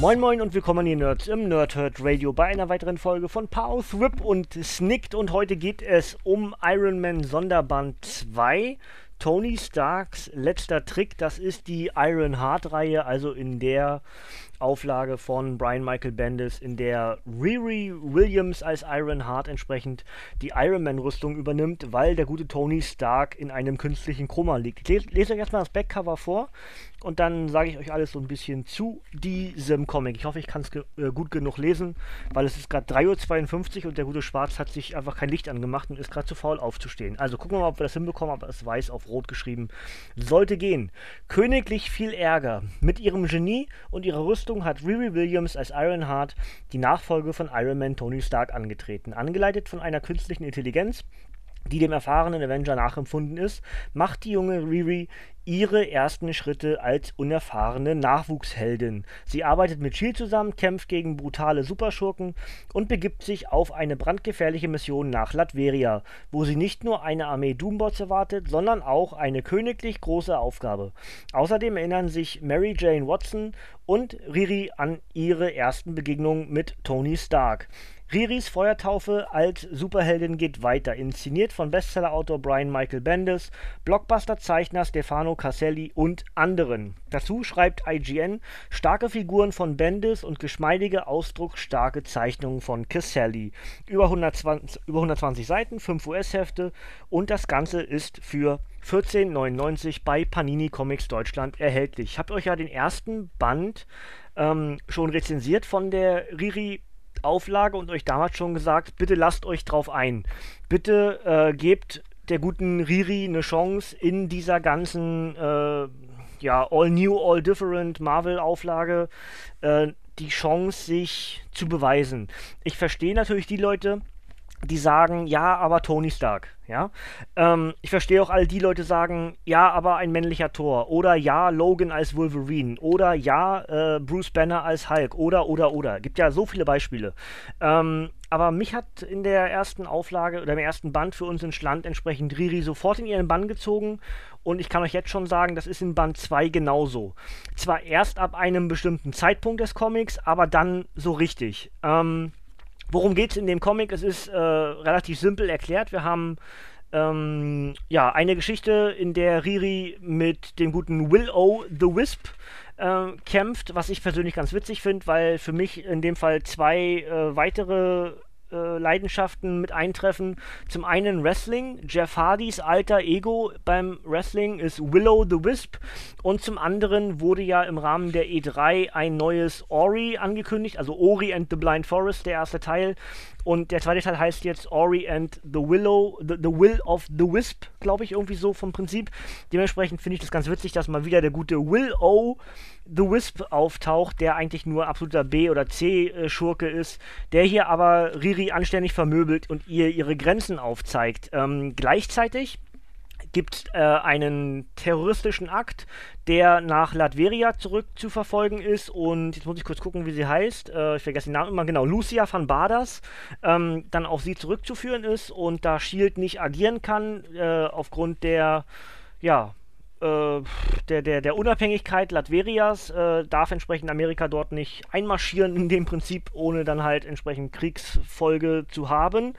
Moin Moin und willkommen ihr Nerds im Nerdhurt Radio bei einer weiteren Folge von Pow, Thrip und Snicked und heute geht es um Iron Man Sonderband 2. Tony Starks letzter Trick, das ist die Iron Heart Reihe, also in der Auflage von Brian Michael Bendis, in der Riri Williams als Iron Heart entsprechend die Iron Man Rüstung übernimmt, weil der gute Tony Stark in einem künstlichen Chroma liegt. Ich lese, lese euch erstmal das Backcover vor und dann sage ich euch alles so ein bisschen zu diesem Comic. Ich hoffe, ich kann es ge äh, gut genug lesen, weil es ist gerade 3.52 Uhr und der gute Schwarz hat sich einfach kein Licht angemacht und ist gerade zu faul aufzustehen. Also gucken wir mal, ob wir das hinbekommen, aber es weiß auf rot geschrieben. Sollte gehen. Königlich viel Ärger. Mit ihrem Genie und ihrer Rüstung hat Riri Williams als Ironheart die Nachfolge von Iron Man Tony Stark angetreten. Angeleitet von einer künstlichen Intelligenz, die dem erfahrenen Avenger nachempfunden ist, macht die junge Riri ihre ersten Schritte als unerfahrene Nachwuchsheldin. Sie arbeitet mit Shield zusammen, kämpft gegen brutale Superschurken und begibt sich auf eine brandgefährliche Mission nach Latveria, wo sie nicht nur eine Armee Doombots erwartet, sondern auch eine königlich große Aufgabe. Außerdem erinnern sich Mary Jane Watson und Riri an ihre ersten Begegnungen mit Tony Stark. Riris Feuertaufe als Superheldin geht weiter, inszeniert von Bestsellerautor Brian Michael Bendis, Blockbuster-Zeichner Stefano Caselli und anderen. Dazu schreibt IGN starke Figuren von Bendis und geschmeidige, ausdrucksstarke Zeichnungen von Caselli. Über 120, über 120 Seiten, 5 US-Hefte und das Ganze ist für 14,99 bei Panini Comics Deutschland erhältlich. Ich habe euch ja den ersten Band ähm, schon rezensiert von der Riri Auflage und euch damals schon gesagt, bitte lasst euch drauf ein. Bitte äh, gebt der guten Riri eine Chance in dieser ganzen äh, ja, All New, All Different Marvel-Auflage äh, die Chance, sich zu beweisen. Ich verstehe natürlich die Leute, die sagen, ja, aber Tony Stark, ja. Ähm, ich verstehe auch all die Leute sagen, ja, aber ein männlicher Tor oder ja, Logan als Wolverine oder ja, äh, Bruce Banner als Hulk oder oder oder. Gibt ja so viele Beispiele. Ähm, aber mich hat in der ersten Auflage oder im ersten Band für uns ins Land entsprechend Riri sofort in ihren Bann gezogen und ich kann euch jetzt schon sagen, das ist in Band 2 genauso. Zwar erst ab einem bestimmten Zeitpunkt des Comics, aber dann so richtig. Ähm, Worum geht es in dem Comic? Es ist äh, relativ simpel erklärt. Wir haben ähm, ja, eine Geschichte, in der Riri mit dem guten Will-O the Wisp äh, kämpft, was ich persönlich ganz witzig finde, weil für mich in dem Fall zwei äh, weitere äh, Leidenschaften mit eintreffen. Zum einen Wrestling. Jeff Hardys alter Ego beim Wrestling ist Willow the Wisp. Und zum anderen wurde ja im Rahmen der E3 ein neues Ori angekündigt, also Ori and the Blind Forest, der erste Teil. Und der zweite Teil heißt jetzt Ori and the Willow, the, the Will of the Wisp, glaube ich, irgendwie so vom Prinzip. Dementsprechend finde ich das ganz witzig, dass mal wieder der gute Will O the Wisp auftaucht, der eigentlich nur absoluter B- oder C-Schurke ist, der hier aber Riri anständig vermöbelt und ihr ihre Grenzen aufzeigt. Ähm, gleichzeitig gibt äh, einen terroristischen Akt, der nach Latveria zurückzuverfolgen ist. Und jetzt muss ich kurz gucken, wie sie heißt. Äh, ich vergesse den Namen immer genau. Lucia van Badas. Ähm, dann auf sie zurückzuführen ist und da Shield nicht agieren kann, äh, aufgrund der, ja, der, der, der Unabhängigkeit Latverias äh, darf entsprechend Amerika dort nicht einmarschieren in dem Prinzip, ohne dann halt entsprechend Kriegsfolge zu haben.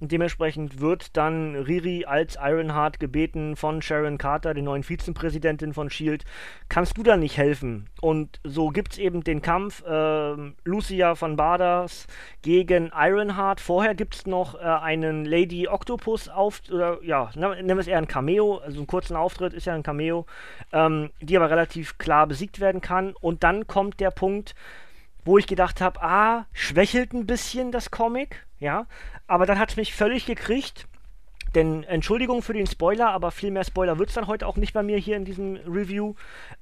Und dementsprechend wird dann Riri als Ironheart gebeten von Sharon Carter, der neuen Vizepräsidentin von Shield, kannst du da nicht helfen? Und so gibt es eben den Kampf äh, Lucia von Badas gegen Ironheart. Vorher gibt es noch äh, einen Lady Octopus auf, oder ja, nennen wir es eher ein Cameo, also einen kurzen Auftritt ist ja ein Cameo Cameo, ähm, die aber relativ klar besiegt werden kann. Und dann kommt der Punkt, wo ich gedacht habe, ah, schwächelt ein bisschen das Comic, ja, aber dann hat es mich völlig gekriegt. denn Entschuldigung für den Spoiler, aber viel mehr Spoiler wird es dann heute auch nicht bei mir hier in diesem Review.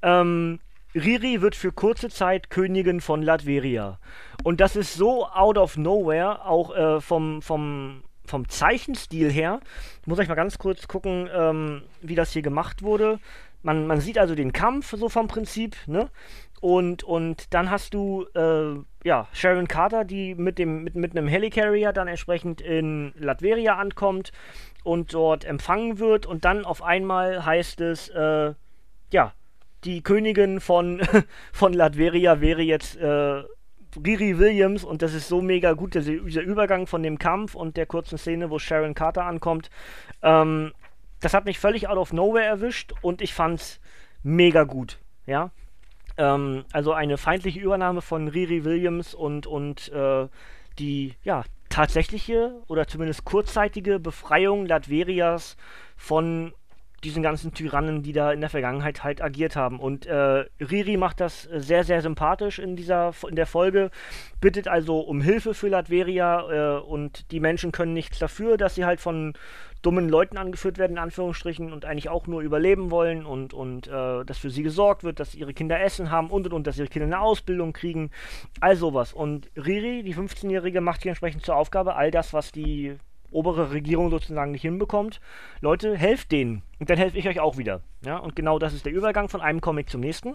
Ähm, Riri wird für kurze Zeit Königin von Latveria. Und das ist so out of nowhere, auch äh, vom, vom, vom Zeichenstil her. Ich muss euch mal ganz kurz gucken, ähm, wie das hier gemacht wurde. Man, man sieht also den Kampf so vom Prinzip, ne? Und, und dann hast du äh, ja, Sharon Carter, die mit, dem, mit, mit einem Helicarrier dann entsprechend in Latveria ankommt und dort empfangen wird. Und dann auf einmal heißt es, äh, ja, die Königin von, von Latveria wäre jetzt äh, Riri Williams und das ist so mega gut, dieser, dieser Übergang von dem Kampf und der kurzen Szene, wo Sharon Carter ankommt. Ähm, das hat mich völlig out of nowhere erwischt und ich fand's mega gut. Ja, ähm, also eine feindliche Übernahme von Riri Williams und, und äh, die ja, tatsächliche oder zumindest kurzzeitige Befreiung Latverias von diesen ganzen Tyrannen, die da in der Vergangenheit halt agiert haben. Und äh, Riri macht das sehr, sehr sympathisch in dieser in der Folge, bittet also um Hilfe für Latveria äh, und die Menschen können nichts dafür, dass sie halt von dummen Leuten angeführt werden, in Anführungsstrichen, und eigentlich auch nur überleben wollen und, und äh, dass für sie gesorgt wird, dass ihre Kinder Essen haben und und und, dass ihre Kinder eine Ausbildung kriegen, all sowas. Und Riri, die 15-Jährige, macht hier entsprechend zur Aufgabe, all das, was die obere Regierung sozusagen nicht hinbekommt. Leute, helft denen. Und dann helfe ich euch auch wieder. Ja, und genau das ist der Übergang von einem Comic zum nächsten.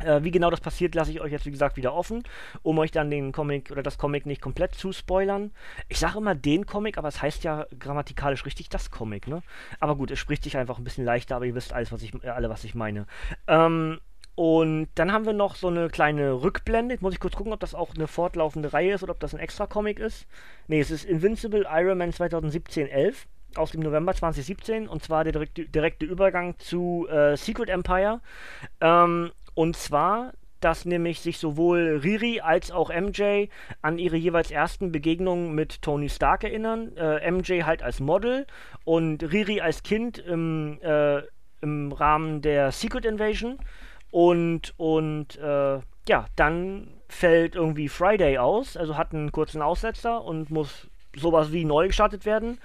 Äh, wie genau das passiert, lasse ich euch jetzt wie gesagt wieder offen, um euch dann den Comic oder das Comic nicht komplett zu spoilern. Ich sage immer den Comic, aber es heißt ja grammatikalisch richtig das Comic, ne? Aber gut, es spricht sich einfach ein bisschen leichter, aber ihr wisst alles, was ich, äh, alle, was ich meine. Ähm, und dann haben wir noch so eine kleine Rückblende. Jetzt muss ich kurz gucken, ob das auch eine fortlaufende Reihe ist oder ob das ein extra Comic ist. Ne, es ist Invincible Iron Man 2017-11 aus dem November 2017 und zwar der direkte, direkte Übergang zu äh, Secret Empire. Ähm, und zwar, dass nämlich sich sowohl Riri als auch MJ an ihre jeweils ersten Begegnungen mit Tony Stark erinnern. Äh, MJ halt als Model und Riri als Kind im, äh, im Rahmen der Secret Invasion. Und, und äh, ja, dann fällt irgendwie Friday aus, also hat einen kurzen Aussetzer und muss sowas wie neu gestartet werden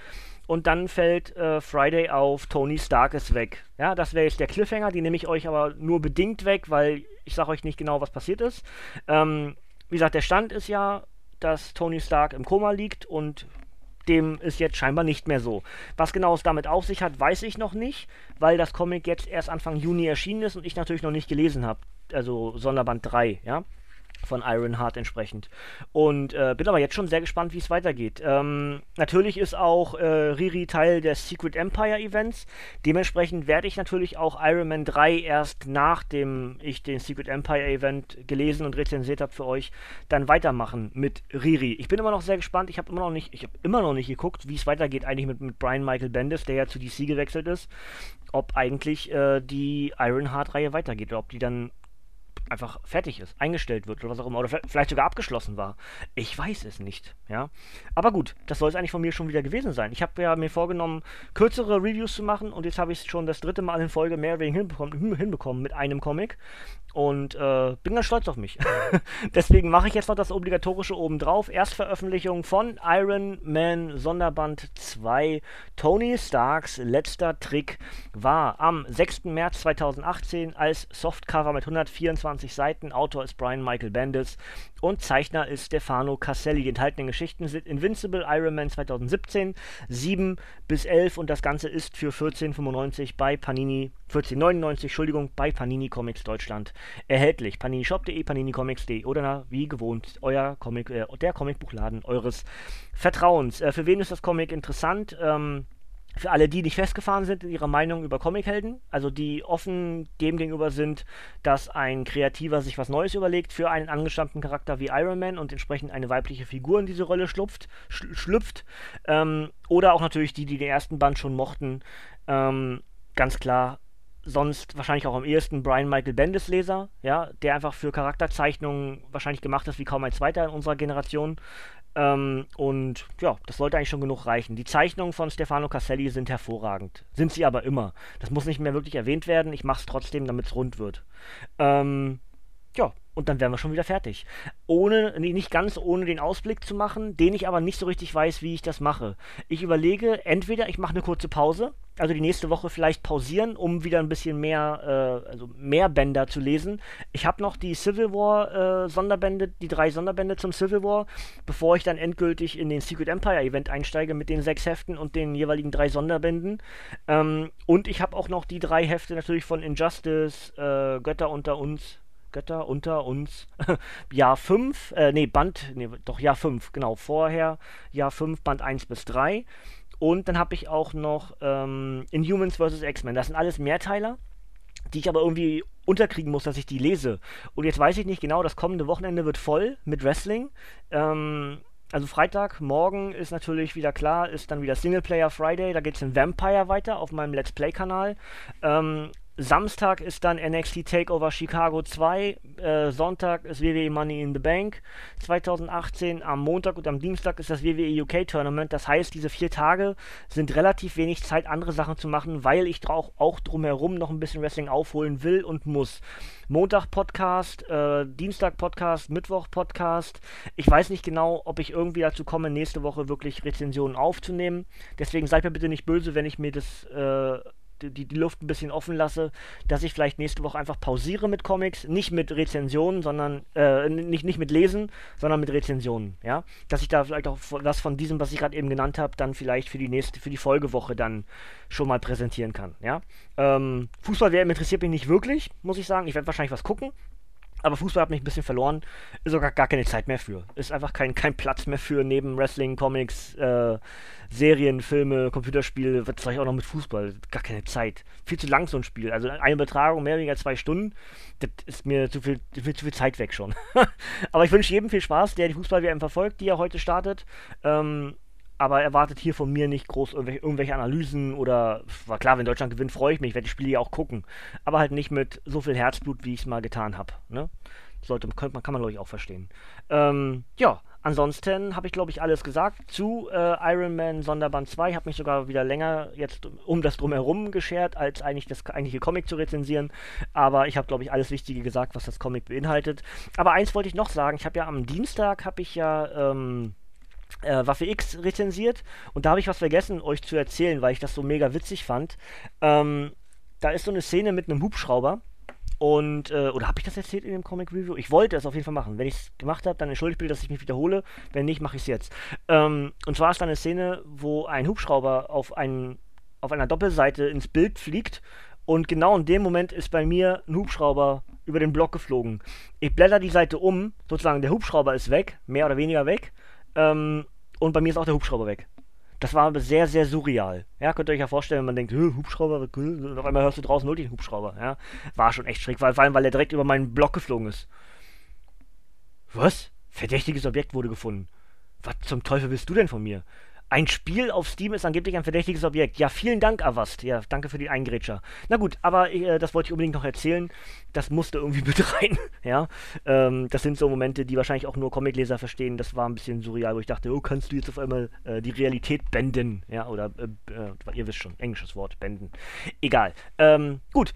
und dann fällt äh, Friday auf Tony Stark ist weg. Ja, das wäre jetzt der Cliffhanger, den nehme ich euch aber nur bedingt weg, weil ich sage euch nicht genau, was passiert ist. Ähm, wie gesagt, der Stand ist ja, dass Tony Stark im Koma liegt und dem ist jetzt scheinbar nicht mehr so. Was genau es damit auf sich hat, weiß ich noch nicht, weil das Comic jetzt erst Anfang Juni erschienen ist und ich natürlich noch nicht gelesen habe. Also Sonderband 3, ja von Ironheart entsprechend. Und äh, bin aber jetzt schon sehr gespannt, wie es weitergeht. Ähm, natürlich ist auch äh, Riri Teil des Secret Empire Events. Dementsprechend werde ich natürlich auch Iron Man 3 erst nachdem ich den Secret Empire Event gelesen und rezensiert habe für euch, dann weitermachen mit Riri. Ich bin immer noch sehr gespannt. Ich habe immer noch nicht, ich habe immer noch nicht geguckt, wie es weitergeht eigentlich mit, mit Brian Michael Bendis, der ja zu DC gewechselt ist. Ob eigentlich äh, die Ironheart-Reihe weitergeht oder ob die dann einfach fertig ist, eingestellt wird oder was auch immer, oder vielleicht sogar abgeschlossen war. Ich weiß es nicht, ja. Aber gut, das soll es eigentlich von mir schon wieder gewesen sein. Ich habe ja mir vorgenommen, kürzere Reviews zu machen und jetzt habe ich es schon das dritte Mal in Folge mehr oder hinbekommen, hinbekommen mit einem Comic und äh, bin ganz stolz auf mich. Deswegen mache ich jetzt noch das obligatorische obendrauf. Erstveröffentlichung von Iron Man Sonderband 2. Tony Starks letzter Trick war am 6. März 2018 als Softcover mit 124 Seiten. Autor ist Brian Michael Bendis und Zeichner ist Stefano Caselli. Die enthaltenen Geschichten sind Invincible Iron Man 2017, 7 bis 11 und das Ganze ist für 14,95 bei Panini 14,99, Entschuldigung, bei Panini Comics Deutschland erhältlich. paninishop.de, paninicomics.de oder wie gewohnt, euer Comic, äh, der Comicbuchladen eures Vertrauens. Äh, für wen ist das Comic interessant? Ähm, für alle, die nicht festgefahren sind in ihrer Meinung über Comichelden, also die offen dem gegenüber sind, dass ein Kreativer sich was Neues überlegt für einen angestammten Charakter wie Iron Man und entsprechend eine weibliche Figur in diese Rolle schlupft, schl schlüpft. Ähm, oder auch natürlich die, die den ersten Band schon mochten. Ähm, ganz klar sonst wahrscheinlich auch am ehesten Brian Michael Bendis Leser, ja, der einfach für Charakterzeichnungen wahrscheinlich gemacht ist wie kaum ein zweiter in unserer Generation. Ähm, und ja, das sollte eigentlich schon genug reichen. Die Zeichnungen von Stefano Caselli sind hervorragend. Sind sie aber immer. Das muss nicht mehr wirklich erwähnt werden. Ich mache es trotzdem, damit es rund wird. Ähm, ja, und dann wären wir schon wieder fertig. Ohne, nicht ganz ohne den Ausblick zu machen, den ich aber nicht so richtig weiß, wie ich das mache. Ich überlege, entweder ich mache eine kurze Pause, also die nächste Woche vielleicht pausieren, um wieder ein bisschen mehr, äh, also mehr Bänder zu lesen. Ich habe noch die Civil War äh, Sonderbände, die drei Sonderbände zum Civil War, bevor ich dann endgültig in den Secret Empire Event einsteige mit den sechs Heften und den jeweiligen drei Sonderbänden. Ähm, und ich habe auch noch die drei Hefte natürlich von Injustice, äh, Götter unter uns, Götter unter uns. Jahr 5, äh, nee, Band, nee, doch Jahr 5, genau, vorher Jahr 5, Band 1 bis 3. Und dann habe ich auch noch ähm, Inhumans vs. X-Men. Das sind alles Mehrteiler, die ich aber irgendwie unterkriegen muss, dass ich die lese. Und jetzt weiß ich nicht genau, das kommende Wochenende wird voll mit Wrestling. Ähm, also Freitag, morgen ist natürlich wieder klar, ist dann wieder Singleplayer Friday, da geht es in Vampire weiter auf meinem Let's Play-Kanal. Ähm, Samstag ist dann NXT Takeover Chicago 2, äh, Sonntag ist WWE Money in the Bank 2018, am Montag und am Dienstag ist das WWE UK Tournament. Das heißt, diese vier Tage sind relativ wenig Zeit, andere Sachen zu machen, weil ich auch, auch drumherum noch ein bisschen Wrestling aufholen will und muss. Montag Podcast, äh, Dienstag Podcast, Mittwoch Podcast. Ich weiß nicht genau, ob ich irgendwie dazu komme, nächste Woche wirklich Rezensionen aufzunehmen. Deswegen seid mir bitte nicht böse, wenn ich mir das äh, die, die Luft ein bisschen offen lasse, dass ich vielleicht nächste Woche einfach pausiere mit Comics, nicht mit Rezensionen, sondern äh, nicht, nicht mit Lesen, sondern mit Rezensionen, ja, dass ich da vielleicht auch was von diesem, was ich gerade eben genannt habe, dann vielleicht für die nächste, für die Folgewoche dann schon mal präsentieren kann, ja. Ähm, Fußball interessiert mich nicht wirklich, muss ich sagen. Ich werde wahrscheinlich was gucken, aber Fußball hat mich ein bisschen verloren. Ist sogar gar keine Zeit mehr für. Ist einfach kein, kein Platz mehr für neben Wrestling, Comics, äh, Serien, Filme, Computerspiele. Was soll ich auch noch mit Fußball? Gar keine Zeit. Viel zu lang so ein Spiel. Also eine Übertragung mehr oder weniger zwei Stunden. Das ist mir zu viel, viel, zu viel Zeit weg schon. Aber ich wünsche jedem viel Spaß, der die Fußball-WM verfolgt, die ja heute startet. Ähm, aber erwartet hier von mir nicht groß irgendwelche, irgendwelche, Analysen oder, war klar, wenn Deutschland gewinnt, freue ich mich, werde die Spiele ja auch gucken. Aber halt nicht mit so viel Herzblut, wie ich es mal getan habe. Ne? Sollte, kann man, kann man glaube ich auch verstehen. Ähm, ja, ansonsten habe ich glaube ich alles gesagt zu äh, Iron Man Sonderband 2. Ich habe mich sogar wieder länger jetzt um das drumherum geschert, als eigentlich das eigentliche Comic zu rezensieren. Aber ich habe glaube ich alles Wichtige gesagt, was das Comic beinhaltet. Aber eins wollte ich noch sagen. Ich habe ja am Dienstag habe ich ja ähm, äh, Waffe X rezensiert und da habe ich was vergessen, euch zu erzählen, weil ich das so mega witzig fand. Ähm, da ist so eine Szene mit einem Hubschrauber. Und, äh, oder habe ich das erzählt in dem Comic Review? Ich wollte es auf jeden Fall machen. Wenn ich es gemacht habe, dann entschuldigt bitte, dass ich mich wiederhole. Wenn nicht, mache ich es jetzt. Ähm, und zwar ist da eine Szene, wo ein Hubschrauber auf, einen, auf einer Doppelseite ins Bild fliegt. Und genau in dem Moment ist bei mir ein Hubschrauber über den Block geflogen. Ich blätter die Seite um, sozusagen der Hubschrauber ist weg, mehr oder weniger weg. Ähm, und bei mir ist auch der Hubschrauber weg. Das war sehr, sehr surreal. Ja, könnt ihr euch ja vorstellen, wenn man denkt, Hubschrauber, cool. und auf einmal hörst du draußen nur den Hubschrauber. Ja, war schon echt schräg, vor allem, weil er direkt über meinen Block geflogen ist. Was? Verdächtiges Objekt wurde gefunden. Was zum Teufel willst du denn von mir? Ein Spiel auf Steam ist angeblich ein verdächtiges Objekt. Ja, vielen Dank, Avast. Ja, danke für die Eingrätscher. Na gut, aber äh, das wollte ich unbedingt noch erzählen. Das musste irgendwie mit rein. Ja, ähm, das sind so Momente, die wahrscheinlich auch nur Comicleser verstehen. Das war ein bisschen surreal, wo ich dachte, oh, kannst du jetzt auf einmal äh, die Realität benden? Ja, oder äh, äh ihr wisst schon, englisches Wort, benden. Egal. Ähm, gut,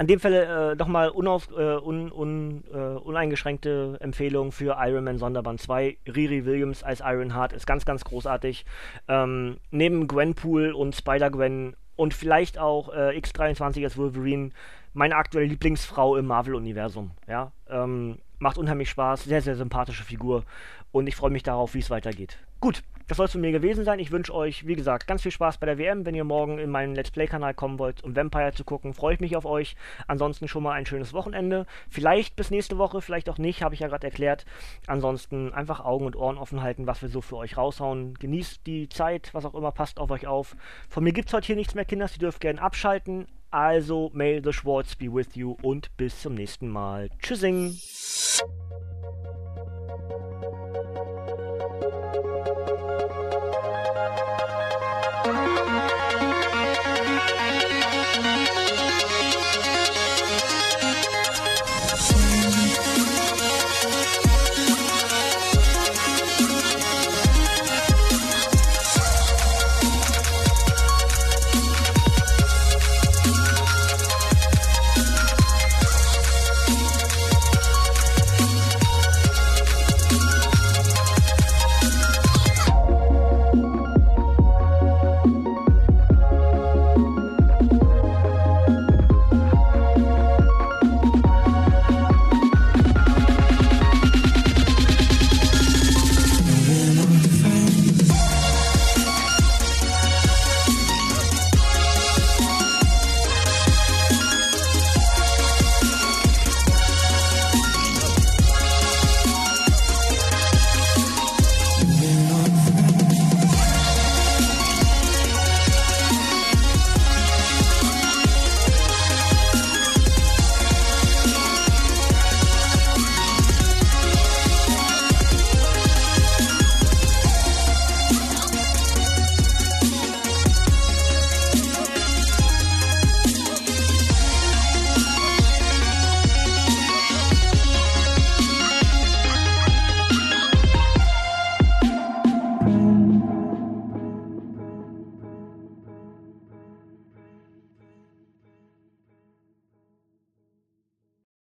an dem Fall äh, nochmal unauf, äh, un, un, äh, uneingeschränkte Empfehlung für Iron Man Sonderband 2. Riri Williams als Ironheart ist ganz, ganz großartig. Ähm, neben Gwenpool und Spider-Gwen und vielleicht auch äh, X23 als Wolverine meine aktuelle Lieblingsfrau im Marvel-Universum. Ja? Ähm, macht unheimlich Spaß, sehr, sehr sympathische Figur und ich freue mich darauf, wie es weitergeht. Gut, das soll es von mir gewesen sein. Ich wünsche euch, wie gesagt, ganz viel Spaß bei der WM. Wenn ihr morgen in meinen Let's Play-Kanal kommen wollt, um Vampire zu gucken, freue ich mich auf euch. Ansonsten schon mal ein schönes Wochenende. Vielleicht bis nächste Woche, vielleicht auch nicht, habe ich ja gerade erklärt. Ansonsten einfach Augen und Ohren offen halten, was wir so für euch raushauen. Genießt die Zeit, was auch immer, passt auf euch auf. Von mir gibt es heute hier nichts mehr, Kinders. Ihr dürft gerne abschalten. Also, may the Schwartz be with you und bis zum nächsten Mal. Tschüssing.